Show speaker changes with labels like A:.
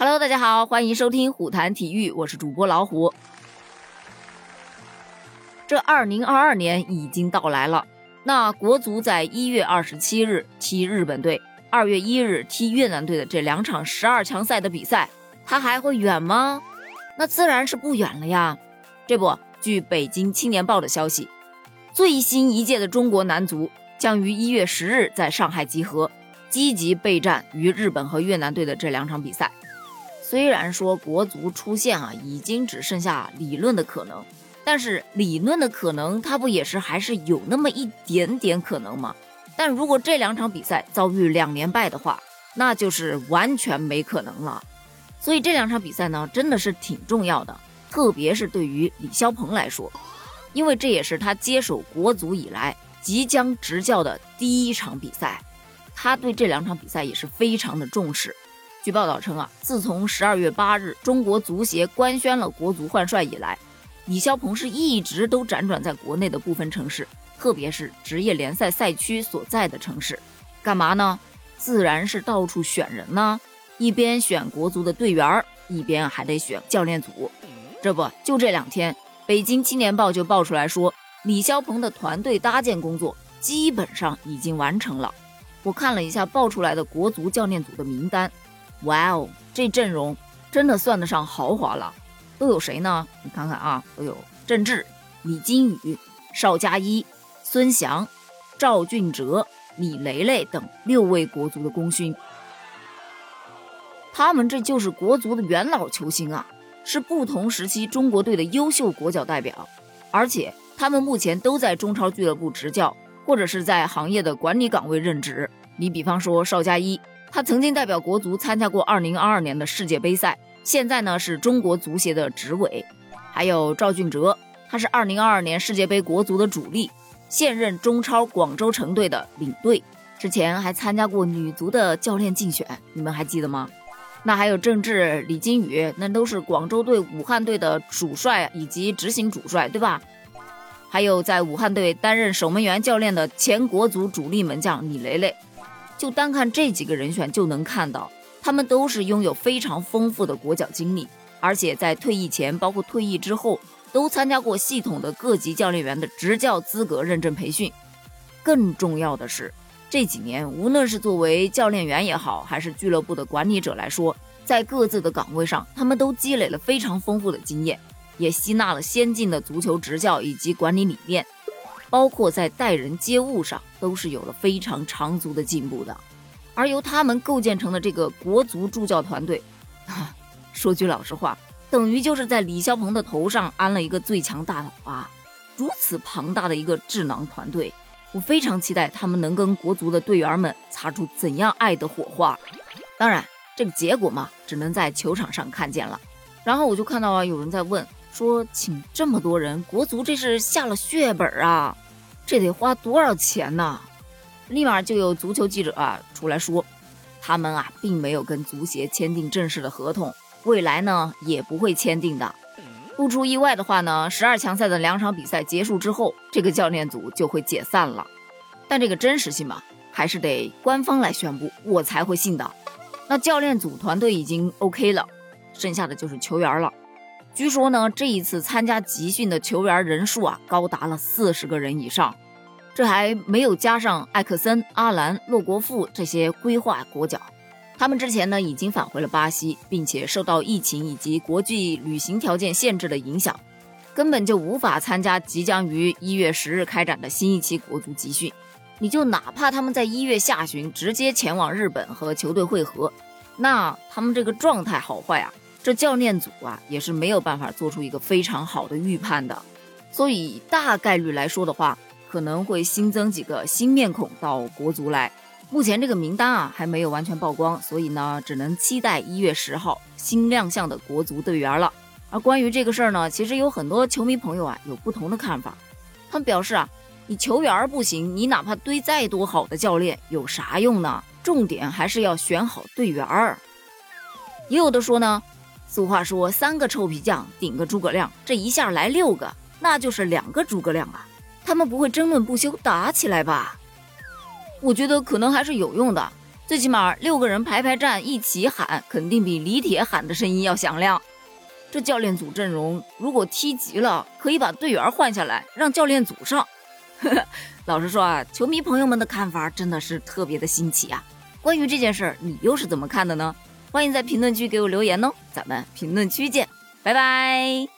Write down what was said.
A: Hello，大家好，欢迎收听虎谈体育，我是主播老虎。这二零二二年已经到来了，那国足在一月二十七日踢日本队，二月一日踢越南队的这两场十二强赛的比赛，它还会远吗？那自然是不远了呀。这不，据北京青年报的消息，最新一届的中国男足将于一月十日在上海集合。积极备战与日本和越南队的这两场比赛。虽然说国足出线啊，已经只剩下理论的可能，但是理论的可能，它不也是还是有那么一点点可能吗？但如果这两场比赛遭遇两连败的话，那就是完全没可能了。所以这两场比赛呢，真的是挺重要的，特别是对于李霄鹏来说，因为这也是他接手国足以来即将执教的第一场比赛。他对这两场比赛也是非常的重视。据报道称啊，自从十二月八日中国足协官宣了国足换帅以来，李霄鹏是一直都辗转在国内的部分城市，特别是职业联赛赛区所在的城市，干嘛呢？自然是到处选人呢，一边选国足的队员，一边还得选教练组。这不就这两天，北京青年报就爆出来说，李霄鹏的团队搭建工作基本上已经完成了。我看了一下爆出来的国足教练组的名单，哇哦，这阵容真的算得上豪华了。都有谁呢？你看看啊，都有郑智、李金羽、邵佳一、孙祥、赵俊哲、李雷雷等六位国足的功勋。他们这就是国足的元老球星啊，是不同时期中国队的优秀国脚代表，而且他们目前都在中超俱乐部执教。或者是在行业的管理岗位任职。你比方说邵佳一，他曾经代表国足参加过2022年的世界杯赛，现在呢是中国足协的执委。还有赵俊哲，他是2022年世界杯国足的主力，现任中超广州城队的领队，之前还参加过女足的教练竞选，你们还记得吗？那还有郑智、李金羽，那都是广州队、武汉队的主帅以及执行主帅，对吧？还有在武汉队担任守门员教练的前国足主力门将李雷雷，就单看这几个人选就能看到，他们都是拥有非常丰富的国脚经历，而且在退役前，包括退役之后，都参加过系统的各级教练员的执教资格认证培训。更重要的是，这几年无论是作为教练员也好，还是俱乐部的管理者来说，在各自的岗位上，他们都积累了非常丰富的经验。也吸纳了先进的足球执教以及管理理念，包括在待人接物上都是有了非常长足的进步的。而由他们构建成的这个国足助教团队，啊，说句老实话，等于就是在李霄鹏的头上安了一个最强大脑啊！如此庞大的一个智囊团队，我非常期待他们能跟国足的队员们擦出怎样爱的火花。当然，这个结果嘛，只能在球场上看见了。然后我就看到啊，有人在问。说请这么多人，国足这是下了血本啊，这得花多少钱呢？立马就有足球记者啊出来说，他们啊并没有跟足协签订正式的合同，未来呢也不会签订的。不出意外的话呢，十二强赛的两场比赛结束之后，这个教练组就会解散了。但这个真实性嘛，还是得官方来宣布，我才会信的。那教练组团队已经 OK 了，剩下的就是球员了。据说呢，这一次参加集训的球员人数啊，高达了四十个人以上，这还没有加上艾克森、阿兰、洛国富这些规划国脚，他们之前呢已经返回了巴西，并且受到疫情以及国际旅行条件限制的影响，根本就无法参加即将于一月十日开展的新一期国足集训。你就哪怕他们在一月下旬直接前往日本和球队会合，那他们这个状态好坏啊？这教练组啊，也是没有办法做出一个非常好的预判的，所以大概率来说的话，可能会新增几个新面孔到国足来。目前这个名单啊还没有完全曝光，所以呢，只能期待一月十号新亮相的国足队员了。而关于这个事儿呢，其实有很多球迷朋友啊有不同的看法。他们表示啊，你球员不行，你哪怕堆再多好的教练有啥用呢？重点还是要选好队员儿。也有的说呢。俗话说：“三个臭皮匠顶个诸葛亮，这一下来六个，那就是两个诸葛亮啊！他们不会争论不休打起来吧？”我觉得可能还是有用的，最起码六个人排排站一起喊，肯定比李铁喊的声音要响亮。这教练组阵容，如果踢急了，可以把队员换下来，让教练组上。老实说啊，球迷朋友们的看法真的是特别的新奇啊。关于这件事儿，你又是怎么看的呢？欢迎在评论区给我留言哦，咱们评论区见，拜拜。